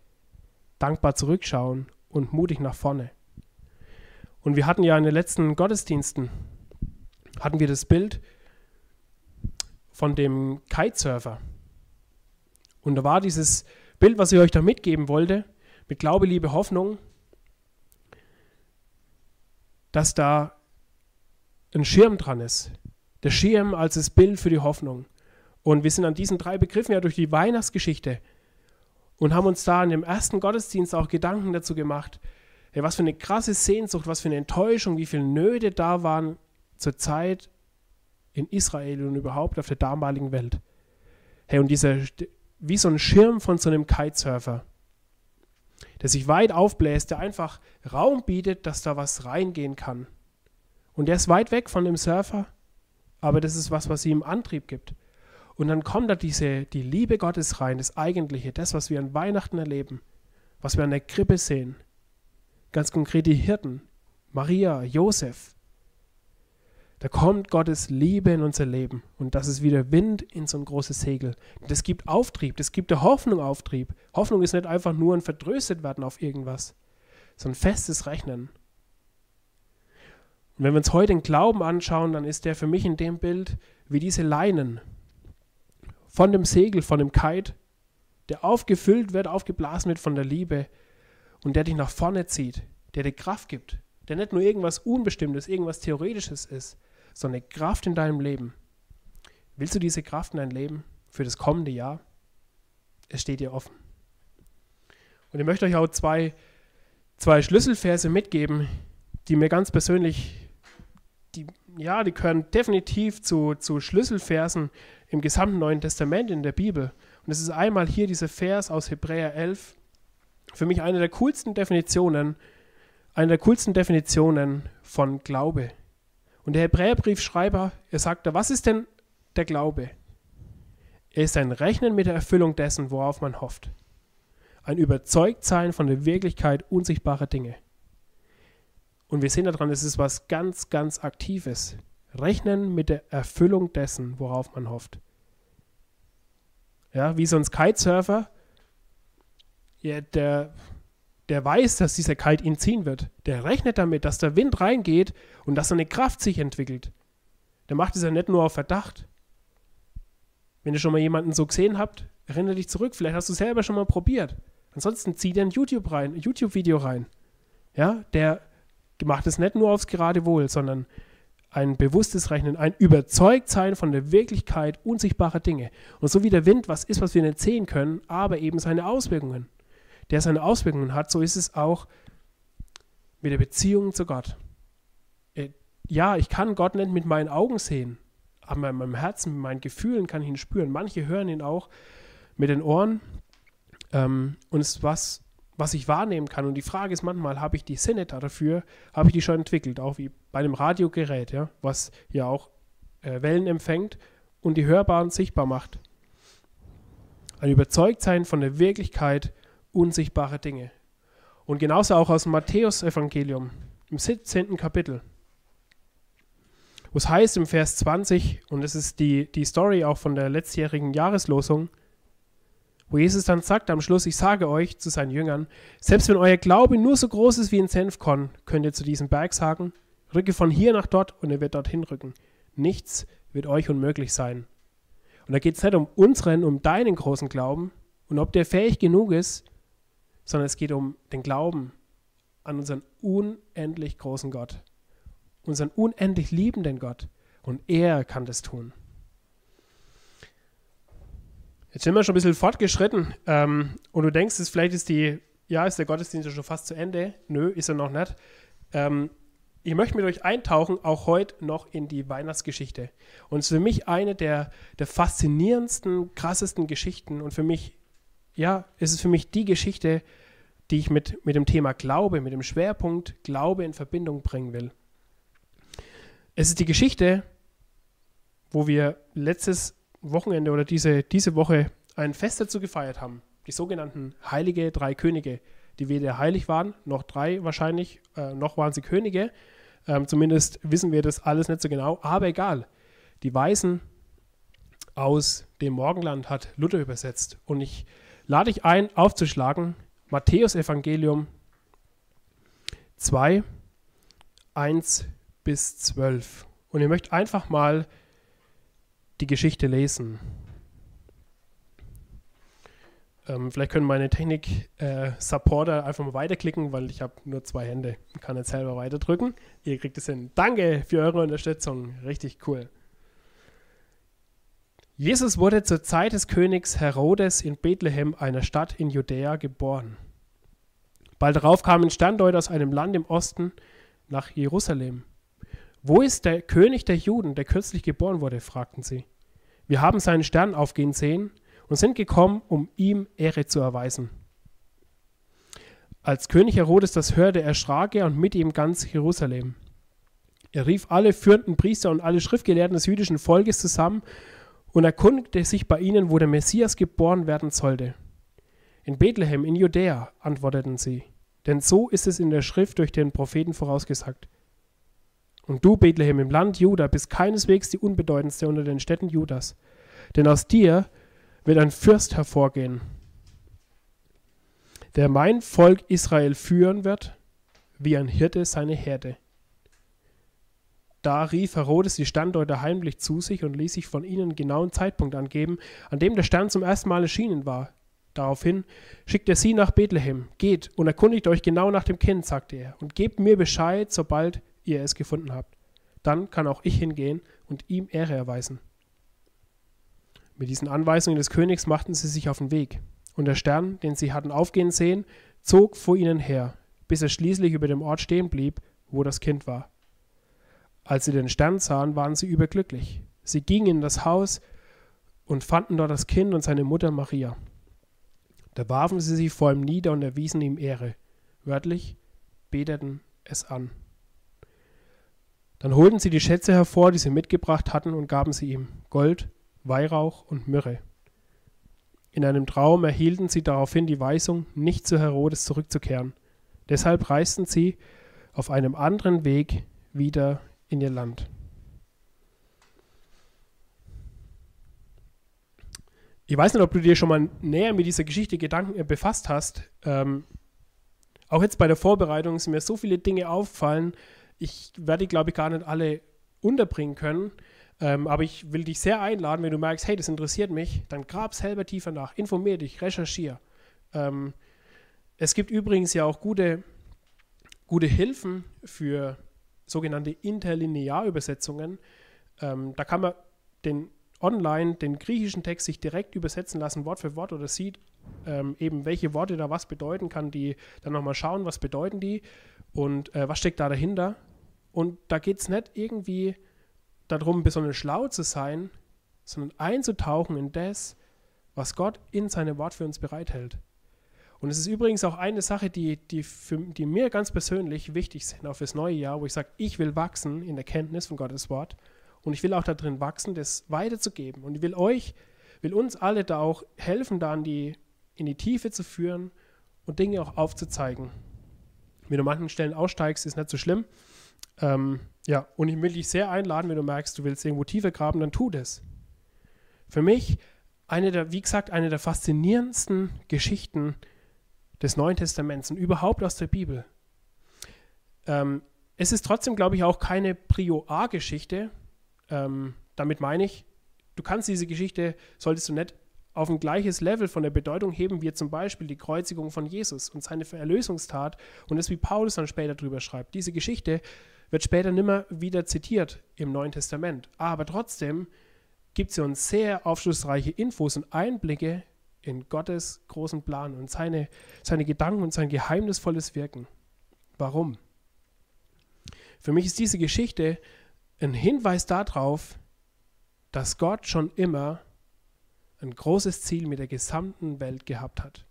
dankbar zurückschauen und mutig nach vorne. Und wir hatten ja in den letzten Gottesdiensten, hatten wir das Bild von dem Kitesurfer. Und da war dieses Bild, was ich euch da mitgeben wollte, mit Glaube, Liebe, Hoffnung, dass da ein Schirm dran ist. Der Schirm als das Bild für die Hoffnung. Und wir sind an diesen drei Begriffen ja durch die Weihnachtsgeschichte und haben uns da in dem ersten Gottesdienst auch Gedanken dazu gemacht, hey, was für eine krasse Sehnsucht, was für eine Enttäuschung, wie viele Nöte da waren zur Zeit in Israel und überhaupt auf der damaligen Welt. Hey, und dieser, wie so ein Schirm von so einem Kitesurfer der sich weit aufbläst, der einfach Raum bietet, dass da was reingehen kann. Und der ist weit weg von dem Surfer, aber das ist was, was ihm Antrieb gibt. Und dann kommt da diese, die Liebe Gottes rein, das Eigentliche, das, was wir an Weihnachten erleben, was wir an der Krippe sehen. Ganz konkret die Hirten, Maria, Josef. Da kommt Gottes Liebe in unser Leben und das ist wieder Wind in so ein großes Segel. Das gibt Auftrieb, das gibt der Hoffnung Auftrieb. Hoffnung ist nicht einfach nur ein Vertröstet werden auf irgendwas, sondern festes Rechnen. Und wenn wir uns heute den Glauben anschauen, dann ist der für mich in dem Bild wie diese Leinen von dem Segel, von dem Kite, der aufgefüllt wird, aufgeblasen wird von der Liebe und der dich nach vorne zieht, der dir Kraft gibt, der nicht nur irgendwas Unbestimmtes, irgendwas Theoretisches ist, sondern eine Kraft in deinem Leben. Willst du diese Kraft in dein Leben für das kommende Jahr? Es steht dir offen. Und ich möchte euch auch zwei, zwei Schlüsselverse mitgeben, die mir ganz persönlich die, ja, die gehören definitiv zu, zu Schlüsselversen im gesamten Neuen Testament in der Bibel. Und es ist einmal hier dieser Vers aus Hebräer 11, für mich eine der coolsten Definitionen, eine der coolsten Definitionen von Glaube. Und der Hebräerbriefschreiber, er sagt da, was ist denn der Glaube? Er ist ein Rechnen mit der Erfüllung dessen, worauf man hofft. Ein Überzeugtsein von der Wirklichkeit unsichtbarer Dinge. Und wir sehen daran, es ist was ganz, ganz Aktives. Rechnen mit der Erfüllung dessen, worauf man hofft. Ja, wie so ein Kitesurfer, ja, der, der weiß, dass dieser Kite ihn ziehen wird. Der rechnet damit, dass der Wind reingeht und dass eine Kraft sich entwickelt. Der macht es ja nicht nur auf Verdacht. Wenn ihr schon mal jemanden so gesehen habt, erinnere dich zurück, vielleicht hast du selber schon mal probiert. Ansonsten zieh dir ein YouTube rein, ein YouTube-Video rein. Ja, der macht es nicht nur aufs gerade Wohl, sondern ein bewusstes Rechnen, ein Überzeugtsein von der Wirklichkeit unsichtbarer Dinge. Und so wie der Wind was ist, was wir nicht sehen können, aber eben seine Auswirkungen, der seine Auswirkungen hat, so ist es auch mit der Beziehung zu Gott. Äh, ja, ich kann Gott nicht mit meinen Augen sehen, aber in meinem Herzen, mit meinen Gefühlen kann ich ihn spüren. Manche hören ihn auch mit den Ohren. Ähm, und es ist was, was ich wahrnehmen kann. Und die Frage ist manchmal, habe ich die Sinne dafür, habe ich die schon entwickelt, auch wie bei einem Radiogerät, ja, was ja auch äh, Wellen empfängt und die hörbar und sichtbar macht. Ein Überzeugtsein von der Wirklichkeit unsichtbarer Dinge. Und genauso auch aus dem Matthäus-Evangelium, im 17. Kapitel, wo es heißt im Vers 20, und das ist die, die Story auch von der letztjährigen Jahreslosung, wo Jesus dann sagt am Schluss, ich sage euch zu seinen Jüngern, selbst wenn euer Glaube nur so groß ist wie ein Senfkorn, könnt ihr zu diesem Berg sagen, rücke von hier nach dort und er wird dorthin rücken. Nichts wird euch unmöglich sein. Und da geht es nicht um unseren, um deinen großen Glauben und ob der fähig genug ist, sondern es geht um den Glauben an unseren unendlich großen Gott, unseren unendlich liebenden Gott. Und er kann das tun. Jetzt sind wir schon ein bisschen fortgeschritten ähm, und du denkst, es vielleicht ist die, ja, ist der Gottesdienst schon fast zu Ende. Nö, ist er noch nicht. Ähm, ich möchte mit euch eintauchen, auch heute noch in die Weihnachtsgeschichte. Und es ist für mich eine der, der faszinierendsten, krassesten Geschichten. Und für mich, ja, es ist für mich die Geschichte, die ich mit, mit dem Thema Glaube, mit dem Schwerpunkt Glaube in Verbindung bringen will. Es ist die Geschichte, wo wir letztes Wochenende oder diese, diese Woche ein Fest dazu gefeiert haben. Die sogenannten Heilige Drei Könige, die weder heilig waren, noch drei wahrscheinlich, äh, noch waren sie Könige. Ähm, zumindest wissen wir das alles nicht so genau, aber egal. Die Weisen aus dem Morgenland hat Luther übersetzt. Und ich lade dich ein, aufzuschlagen, Matthäus Evangelium 2, 1 bis 12. Und ihr möchtet einfach mal die Geschichte Ähm, vielleicht können meine Technik-Supporter äh, einfach mal weiterklicken, weil ich habe nur zwei Hände und kann jetzt selber weiterdrücken. Ihr kriegt es hin. Danke für eure Unterstützung. Richtig cool. Jesus wurde zur Zeit des Königs Herodes in Bethlehem, einer Stadt in Judäa, geboren. Bald darauf kamen Standorte aus einem Land im Osten nach Jerusalem. Wo ist der König der Juden, der kürzlich geboren wurde? fragten sie. Wir haben seinen Stern aufgehen sehen und sind gekommen, um ihm Ehre zu erweisen. Als König Herodes das hörte, erschrak er und mit ihm ganz Jerusalem. Er rief alle führenden Priester und alle Schriftgelehrten des jüdischen Volkes zusammen und erkundigte sich bei ihnen, wo der Messias geboren werden sollte. In Bethlehem in Judäa, antworteten sie, denn so ist es in der Schrift durch den Propheten vorausgesagt. Und du, Bethlehem, im Land Juda, bist keineswegs die unbedeutendste unter den Städten Judas, denn aus dir wird ein Fürst hervorgehen, der mein Volk Israel führen wird, wie ein Hirte seine Herde. Da rief Herodes die Standorte heimlich zu sich und ließ sich von ihnen genauen Zeitpunkt angeben, an dem der Stern zum ersten Mal erschienen war. Daraufhin schickte er sie nach Bethlehem. Geht und erkundigt euch genau nach dem Kind, sagte er, und gebt mir Bescheid, sobald ihr es gefunden habt. Dann kann auch ich hingehen und ihm Ehre erweisen. Mit diesen Anweisungen des Königs machten sie sich auf den Weg, und der Stern, den sie hatten aufgehen sehen, zog vor ihnen her, bis er schließlich über dem Ort stehen blieb, wo das Kind war. Als sie den Stern sahen, waren sie überglücklich. Sie gingen in das Haus und fanden dort das Kind und seine Mutter Maria. Da warfen sie sich vor ihm nieder und erwiesen ihm Ehre. Wörtlich beteten es an. Dann holten sie die Schätze hervor, die sie mitgebracht hatten, und gaben sie ihm Gold, Weihrauch und Myrrhe. In einem Traum erhielten sie daraufhin die Weisung, nicht zu Herodes zurückzukehren. Deshalb reisten sie auf einem anderen Weg wieder in ihr Land. Ich weiß nicht, ob du dir schon mal näher mit dieser Geschichte Gedanken äh, befasst hast. Ähm, auch jetzt bei der Vorbereitung sind mir so viele Dinge auffallen. Ich werde die, glaube ich, gar nicht alle unterbringen können. Ähm, aber ich will dich sehr einladen, wenn du merkst, hey, das interessiert mich, dann grab selber tiefer nach, informier dich, recherchier. Ähm, es gibt übrigens ja auch gute, gute Hilfen für sogenannte Interlinearübersetzungen. Ähm, da kann man den online den griechischen Text sich direkt übersetzen lassen, Wort für Wort, oder sieht ähm, eben, welche Worte da was bedeuten, kann die dann nochmal schauen, was bedeuten die und äh, was steckt da dahinter. Und da geht es nicht irgendwie darum, besonders schlau zu sein, sondern einzutauchen in das, was Gott in seinem Wort für uns bereithält. Und es ist übrigens auch eine Sache, die, die, für, die mir ganz persönlich wichtig sind, auch fürs neue Jahr, wo ich sage, ich will wachsen in der Kenntnis von Gottes Wort und ich will auch darin wachsen, das weiterzugeben. Und ich will euch, will uns alle da auch helfen, da in die, in die Tiefe zu führen und Dinge auch aufzuzeigen. Wenn du an manchen Stellen aussteigst, ist nicht so schlimm. Ähm, ja, und ich will dich sehr einladen, wenn du merkst, du willst irgendwo tiefer graben, dann tu das. Für mich eine der, wie gesagt, eine der faszinierendsten Geschichten, des Neuen Testaments und überhaupt aus der Bibel. Ähm, es ist trotzdem, glaube ich, auch keine Prio A-Geschichte. Ähm, damit meine ich, du kannst diese Geschichte, solltest du nicht auf ein gleiches Level von der Bedeutung heben, wie zum Beispiel die Kreuzigung von Jesus und seine Erlösungstat und das, wie Paulus dann später drüber schreibt. Diese Geschichte wird später nimmer wieder zitiert im Neuen Testament. Aber trotzdem gibt sie uns sehr aufschlussreiche Infos und Einblicke in Gottes großen Plan und seine, seine Gedanken und sein geheimnisvolles Wirken. Warum? Für mich ist diese Geschichte ein Hinweis darauf, dass Gott schon immer ein großes Ziel mit der gesamten Welt gehabt hat.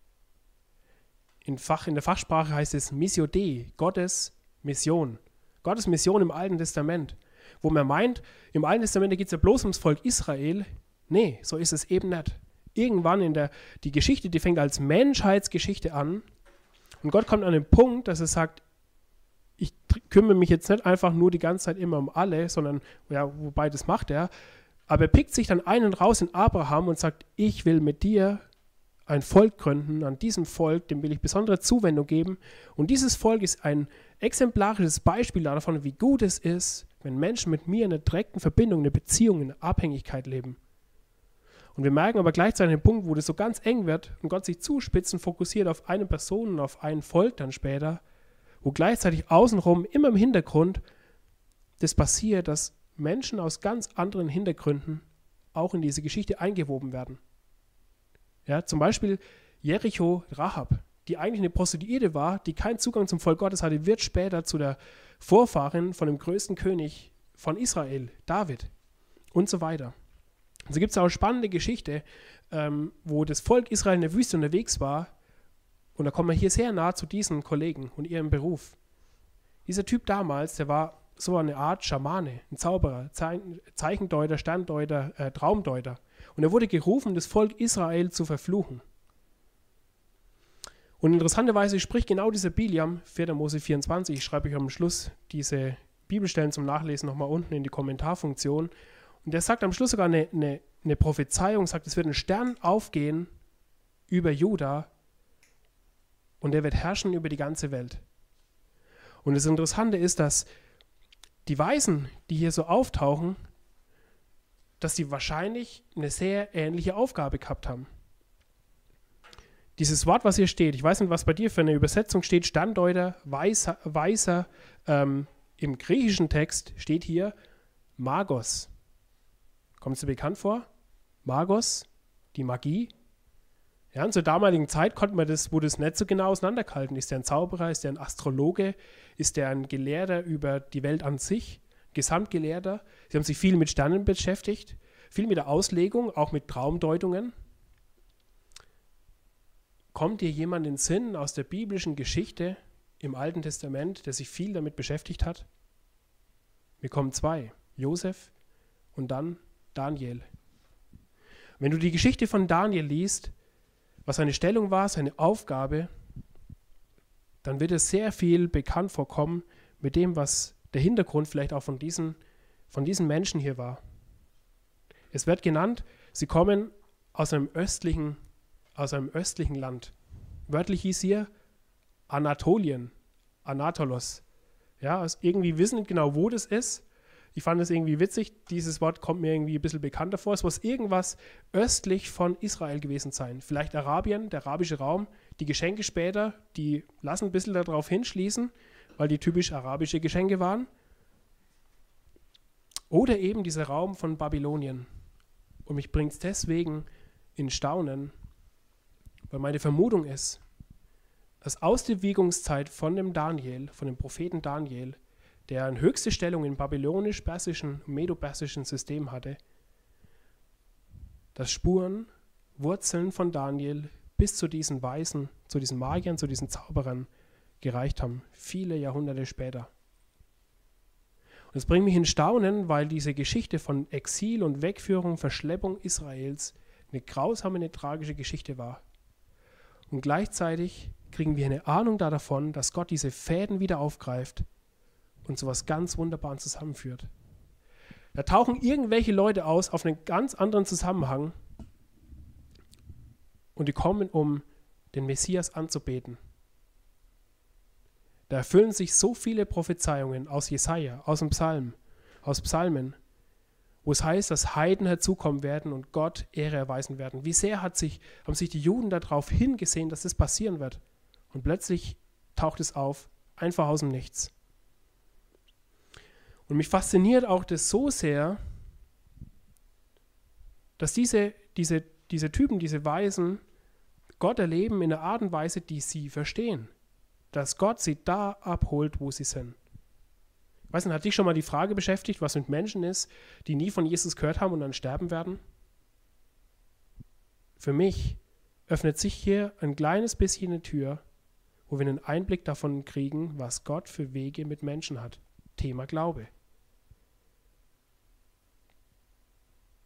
In, Fach, in der Fachsprache heißt es Missio Dei, Gottes Mission. Gottes Mission im Alten Testament. Wo man meint, im Alten Testament geht es ja bloß ums Volk Israel. Nee, so ist es eben nicht irgendwann in der, die Geschichte, die fängt als Menschheitsgeschichte an. Und Gott kommt an den Punkt, dass er sagt, ich kümmere mich jetzt nicht einfach nur die ganze Zeit immer um alle, sondern, ja, wobei das macht er, aber er pickt sich dann einen raus in Abraham und sagt, ich will mit dir ein Volk gründen, an diesem Volk, dem will ich besondere Zuwendung geben. Und dieses Volk ist ein exemplarisches Beispiel davon, wie gut es ist, wenn Menschen mit mir in einer direkten Verbindung, in einer Beziehung, in einer Abhängigkeit leben. Und wir merken aber gleichzeitig den Punkt, wo das so ganz eng wird und Gott sich zuspitzt und fokussiert auf eine Person und auf ein Volk dann später, wo gleichzeitig außenrum immer im Hintergrund das passiert, dass Menschen aus ganz anderen Hintergründen auch in diese Geschichte eingewoben werden. Ja, zum Beispiel Jericho Rahab, die eigentlich eine Prostituierte war, die keinen Zugang zum Volk Gottes hatte, wird später zu der Vorfahrin von dem größten König von Israel, David und so weiter. So gibt es auch eine spannende Geschichte, ähm, wo das Volk Israel in der Wüste unterwegs war. Und da kommen wir hier sehr nah zu diesen Kollegen und ihrem Beruf. Dieser Typ damals, der war so eine Art Schamane, ein Zauberer, Zeichendeuter, Sterndeuter, äh, Traumdeuter. Und er wurde gerufen, das Volk Israel zu verfluchen. Und interessanterweise spricht genau dieser Biliam, 4. Mose 24, ich schreibe euch am Schluss diese Bibelstellen zum Nachlesen nochmal unten in die Kommentarfunktion. Und der sagt am Schluss sogar eine, eine, eine Prophezeiung, sagt, es wird ein Stern aufgehen über Juda und er wird herrschen über die ganze Welt. Und das Interessante ist, dass die Weisen, die hier so auftauchen, dass sie wahrscheinlich eine sehr ähnliche Aufgabe gehabt haben. Dieses Wort, was hier steht, ich weiß nicht, was bei dir für eine Übersetzung steht, Standeuter, Weiser, Weiser ähm, im griechischen Text steht hier Magos. Kommt es dir bekannt vor? Magos, die Magie. Ja, zur damaligen Zeit konnte man das, wurde es nicht so genau auseinandergehalten. Ist der ein Zauberer, ist der ein Astrologe, ist der ein Gelehrter über die Welt an sich, Gesamtgelehrter? Sie haben sich viel mit Sternen beschäftigt, viel mit der Auslegung, auch mit Traumdeutungen. Kommt dir jemand in den Sinn aus der biblischen Geschichte im Alten Testament, der sich viel damit beschäftigt hat? Mir kommen zwei, Josef und dann Daniel. Wenn du die Geschichte von Daniel liest, was seine Stellung war, seine Aufgabe, dann wird es sehr viel bekannt vorkommen mit dem, was der Hintergrund vielleicht auch von diesen, von diesen Menschen hier war. Es wird genannt, sie kommen aus einem östlichen, aus einem östlichen Land. Wörtlich hieß hier Anatolien, Anatolos. Ja, also irgendwie wissen nicht genau, wo das ist, ich fand es irgendwie witzig, dieses Wort kommt mir irgendwie ein bisschen bekannter vor. Es muss irgendwas östlich von Israel gewesen sein. Vielleicht Arabien, der arabische Raum. Die Geschenke später, die lassen ein bisschen darauf hinschließen, weil die typisch arabische Geschenke waren. Oder eben dieser Raum von Babylonien. Und mich bringt es deswegen in Staunen, weil meine Vermutung ist, dass aus der Wiegungszeit von dem Daniel, von dem Propheten Daniel, der eine höchste Stellung im babylonisch-persischen, medo-persischen System hatte, dass Spuren, Wurzeln von Daniel bis zu diesen Weisen, zu diesen Magiern, zu diesen Zauberern gereicht haben, viele Jahrhunderte später. Und es bringt mich in Staunen, weil diese Geschichte von Exil und Wegführung, Verschleppung Israels eine grausame, eine tragische Geschichte war. Und gleichzeitig kriegen wir eine Ahnung da davon, dass Gott diese Fäden wieder aufgreift und zu was ganz Wunderbaren zusammenführt. Da tauchen irgendwelche Leute aus auf einen ganz anderen Zusammenhang und die kommen, um den Messias anzubeten. Da erfüllen sich so viele Prophezeiungen aus Jesaja, aus dem Psalm, aus Psalmen, wo es heißt, dass Heiden herzukommen werden und Gott Ehre erweisen werden. Wie sehr hat sich, haben sich die Juden darauf hingesehen, dass das passieren wird? Und plötzlich taucht es auf, einfach aus dem Nichts. Und mich fasziniert auch das so sehr, dass diese, diese, diese Typen, diese Weisen, Gott erleben in einer Art und Weise, die sie verstehen. Dass Gott sie da abholt, wo sie sind. Weißt du, hat dich schon mal die Frage beschäftigt, was mit Menschen ist, die nie von Jesus gehört haben und dann sterben werden? Für mich öffnet sich hier ein kleines bisschen eine Tür, wo wir einen Einblick davon kriegen, was Gott für Wege mit Menschen hat. Thema Glaube.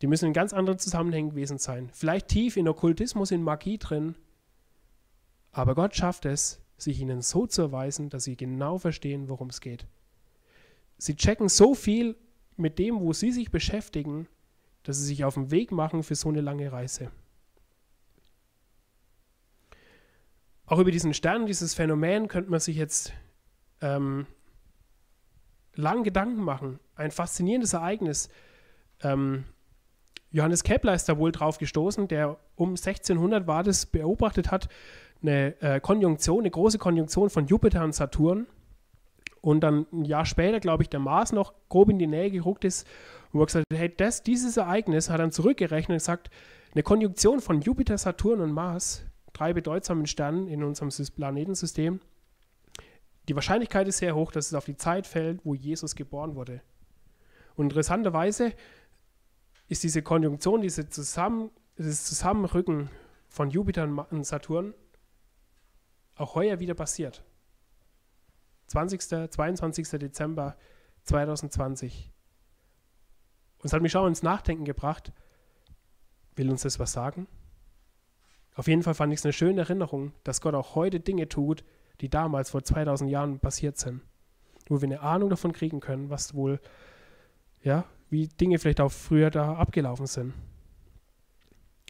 Die müssen in ganz anderen Zusammenhängen gewesen sein. Vielleicht tief in Okkultismus, in Magie drin. Aber Gott schafft es, sich ihnen so zu erweisen, dass sie genau verstehen, worum es geht. Sie checken so viel mit dem, wo sie sich beschäftigen, dass sie sich auf den Weg machen für so eine lange Reise. Auch über diesen Stern, dieses Phänomen, könnte man sich jetzt ähm, lang Gedanken machen. Ein faszinierendes Ereignis. Ähm, Johannes Kepler ist da wohl drauf gestoßen, der um 1600 war das beobachtet hat, eine äh, Konjunktion, eine große Konjunktion von Jupiter und Saturn. Und dann ein Jahr später, glaube ich, der Mars noch grob in die Nähe gerückt ist, wo er gesagt hat, hey, das, dieses Ereignis hat dann zurückgerechnet und gesagt, eine Konjunktion von Jupiter, Saturn und Mars, drei bedeutsamen Sternen in unserem Planetensystem, die Wahrscheinlichkeit ist sehr hoch, dass es auf die Zeit fällt, wo Jesus geboren wurde. Und interessanterweise ist diese Konjunktion, diese Zusammen, dieses Zusammenrücken von Jupiter und Saturn auch heuer wieder passiert. 20. 22. Dezember 2020. Und es hat mich schon ins Nachdenken gebracht. Will uns das was sagen? Auf jeden Fall fand ich es eine schöne Erinnerung, dass Gott auch heute Dinge tut, die damals vor 2000 Jahren passiert sind. Wo wir eine Ahnung davon kriegen können, was wohl, ja, wie Dinge vielleicht auch früher da abgelaufen sind.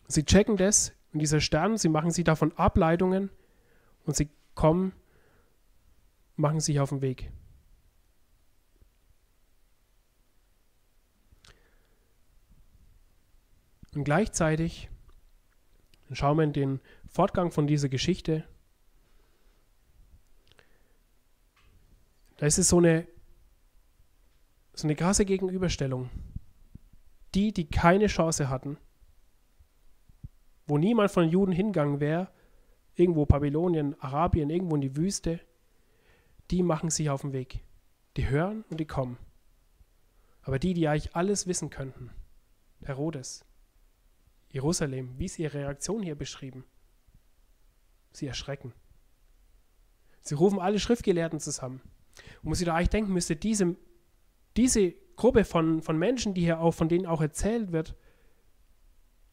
Sie checken das und diese Sterne, sie machen sich davon Ableitungen und sie kommen, machen sich auf den Weg. Und gleichzeitig schauen wir in den Fortgang von dieser Geschichte. Da ist es so eine, so eine krasse Gegenüberstellung. Die, die keine Chance hatten, wo niemand von den Juden hingegangen wäre, irgendwo Babylonien, Arabien, irgendwo in die Wüste, die machen sich auf den Weg. Die hören und die kommen. Aber die, die eigentlich alles wissen könnten, Herodes, Jerusalem, wie ist ihre Reaktion hier beschrieben? Sie erschrecken. Sie rufen alle Schriftgelehrten zusammen. Und muss ich da eigentlich denken müsste, diese, diese Gruppe von, von Menschen, die hier auch, von denen auch erzählt wird,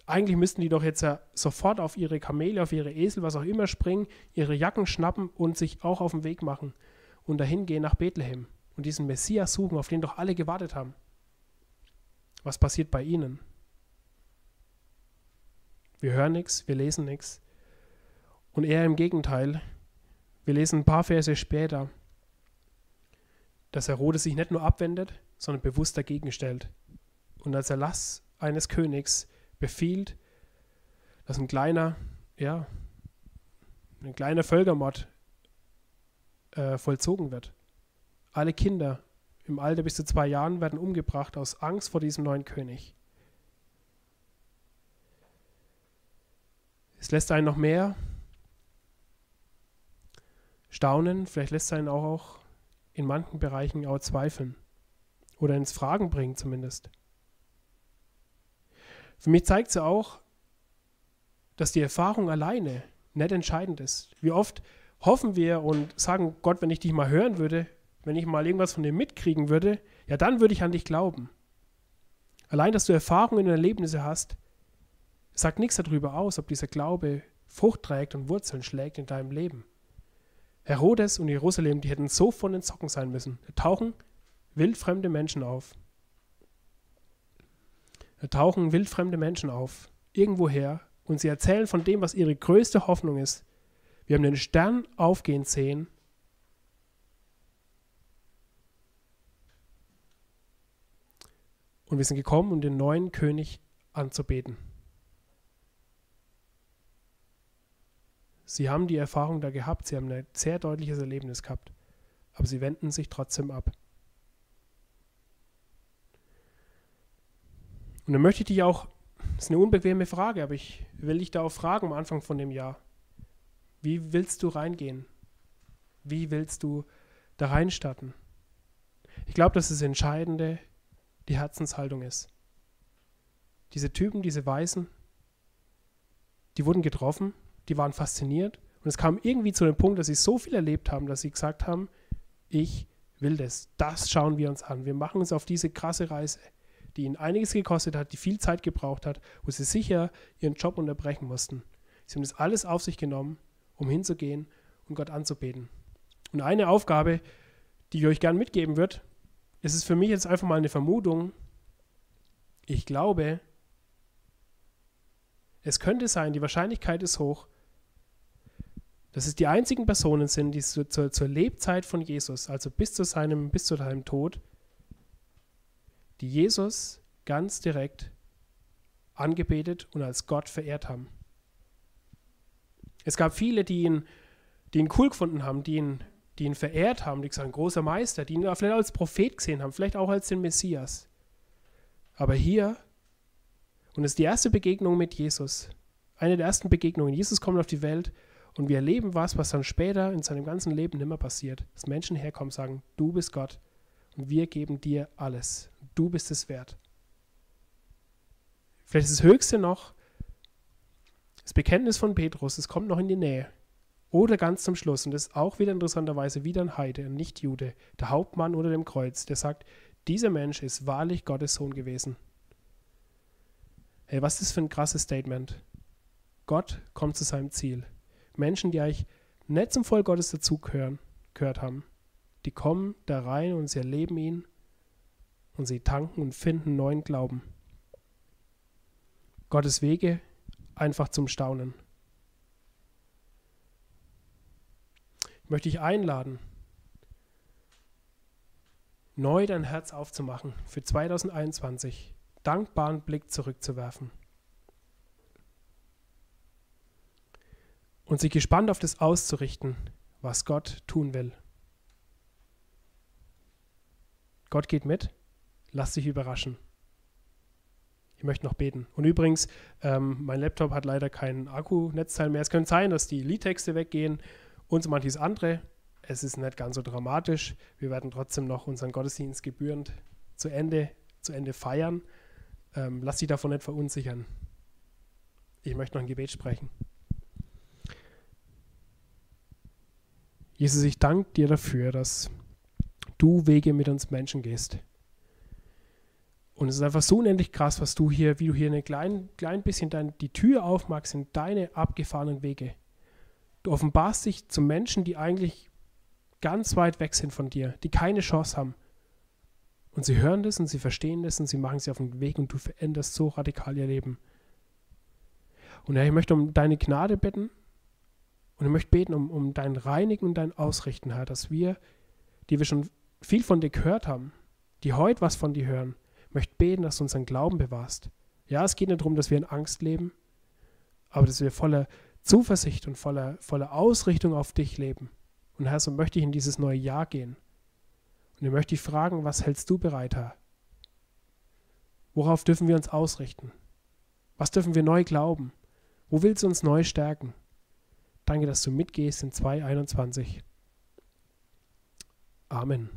eigentlich müssten die doch jetzt ja sofort auf ihre Kamele, auf ihre Esel, was auch immer springen, ihre Jacken schnappen und sich auch auf den Weg machen und dahin gehen nach Bethlehem und diesen Messias suchen, auf den doch alle gewartet haben. Was passiert bei ihnen? Wir hören nichts, wir lesen nichts. Und eher im Gegenteil. Wir lesen ein paar Verse später, dass Herodes sich nicht nur abwendet, sondern bewusst dagegen stellt. Und als Erlass eines Königs befiehlt, dass ein kleiner, ja, ein kleiner Völkermord äh, vollzogen wird. Alle Kinder im Alter bis zu zwei Jahren werden umgebracht aus Angst vor diesem neuen König. Es lässt einen noch mehr staunen, vielleicht lässt es einen auch, auch in manchen Bereichen auch zweifeln oder ins Fragen bringen zumindest. Für mich zeigt es auch, dass die Erfahrung alleine nicht entscheidend ist. Wie oft hoffen wir und sagen, Gott, wenn ich dich mal hören würde, wenn ich mal irgendwas von dir mitkriegen würde, ja, dann würde ich an dich glauben. Allein, dass du Erfahrungen und Erlebnisse hast, sagt nichts darüber aus, ob dieser Glaube Frucht trägt und Wurzeln schlägt in deinem Leben. Herodes und Jerusalem, die hätten so von den Socken sein müssen. Da tauchen wildfremde Menschen auf. Da tauchen wildfremde Menschen auf, irgendwoher, und sie erzählen von dem, was ihre größte Hoffnung ist. Wir haben den Stern aufgehen sehen. Und wir sind gekommen, um den neuen König anzubeten. Sie haben die Erfahrung da gehabt, sie haben ein sehr deutliches Erlebnis gehabt, aber sie wenden sich trotzdem ab. Und dann möchte ich dich auch, das ist eine unbequeme Frage, aber ich will dich da auch fragen am Anfang von dem Jahr. Wie willst du reingehen? Wie willst du da reinstarten? Ich glaube, dass das Entscheidende die Herzenshaltung ist. Diese Typen, diese Weißen, die wurden getroffen die waren fasziniert und es kam irgendwie zu dem Punkt, dass sie so viel erlebt haben, dass sie gesagt haben, ich will das, das schauen wir uns an. Wir machen uns auf diese krasse Reise, die ihnen einiges gekostet hat, die viel Zeit gebraucht hat, wo sie sicher ihren Job unterbrechen mussten. Sie haben das alles auf sich genommen, um hinzugehen und Gott anzubeten. Und eine Aufgabe, die ich euch gern mitgeben würde, ist für mich jetzt einfach mal eine Vermutung. Ich glaube, es könnte sein, die Wahrscheinlichkeit ist hoch, dass es die einzigen Personen sind, die zu, zur, zur Lebzeit von Jesus, also bis zu seinem, bis zu seinem Tod, die Jesus ganz direkt angebetet und als Gott verehrt haben. Es gab viele, die ihn, die ihn cool gefunden haben, die ihn, die ihn verehrt haben, die gesagt, großer Meister, die ihn vielleicht als Prophet gesehen haben, vielleicht auch als den Messias. Aber hier, und es ist die erste Begegnung mit Jesus, eine der ersten Begegnungen. Jesus kommt auf die Welt und wir erleben was, was dann später in seinem ganzen Leben nimmer passiert. Dass Menschen herkommen und sagen, du bist Gott und wir geben dir alles. Du bist es wert. Vielleicht ist das Höchste noch das Bekenntnis von Petrus, es kommt noch in die Nähe. Oder ganz zum Schluss, und das ist auch wieder interessanterweise wieder ein Heide, ein Nicht-Jude, der Hauptmann unter dem Kreuz, der sagt, dieser Mensch ist wahrlich Gottes Sohn gewesen. Hey, was ist das für ein krasses Statement? Gott kommt zu seinem Ziel. Menschen, die eigentlich nicht zum Volk Gottes dazugehören, gehört haben, die kommen da rein und sie erleben ihn und sie tanken und finden neuen Glauben. Gottes Wege einfach zum Staunen. Ich möchte dich einladen, neu dein Herz aufzumachen für 2021, dankbaren Blick zurückzuwerfen und sich gespannt auf das auszurichten, was Gott tun will. Gott geht mit, lass dich überraschen. Ich möchte noch beten. Und übrigens, ähm, mein Laptop hat leider kein Akku-Netzteil mehr. Es könnte sein, dass die Liedtexte weggehen und so manches andere. Es ist nicht ganz so dramatisch. Wir werden trotzdem noch unseren Gottesdienst gebührend zu Ende, zu Ende feiern. Ähm, lass dich davon nicht verunsichern. Ich möchte noch ein Gebet sprechen. Jesus, ich danke dir dafür, dass du Wege mit uns Menschen gehst. Und es ist einfach so unendlich krass, was du hier, wie du hier ein klein, klein bisschen dein, die Tür aufmachst in deine abgefahrenen Wege. Du offenbarst dich zu Menschen, die eigentlich ganz weit weg sind von dir, die keine Chance haben. Und sie hören das und sie verstehen das und sie machen sie auf den Weg und du veränderst so radikal ihr Leben. Und Herr, ich möchte um deine Gnade bitten und ich möchte beten um, um dein Reinigen und dein Ausrichten, Herr, dass wir, die wir schon viel von dir gehört haben, die heute was von dir hören, möchte beten, dass du unseren Glauben bewahrst. Ja, es geht nicht darum, dass wir in Angst leben, aber dass wir voller Zuversicht und voller, voller Ausrichtung auf dich leben. Und Herr, so möchte ich in dieses neue Jahr gehen. Und ich möchte dich fragen, was hältst du bereit, Herr? Worauf dürfen wir uns ausrichten? Was dürfen wir neu glauben? Wo willst du uns neu stärken? Danke, dass du mitgehst in 2021. Amen.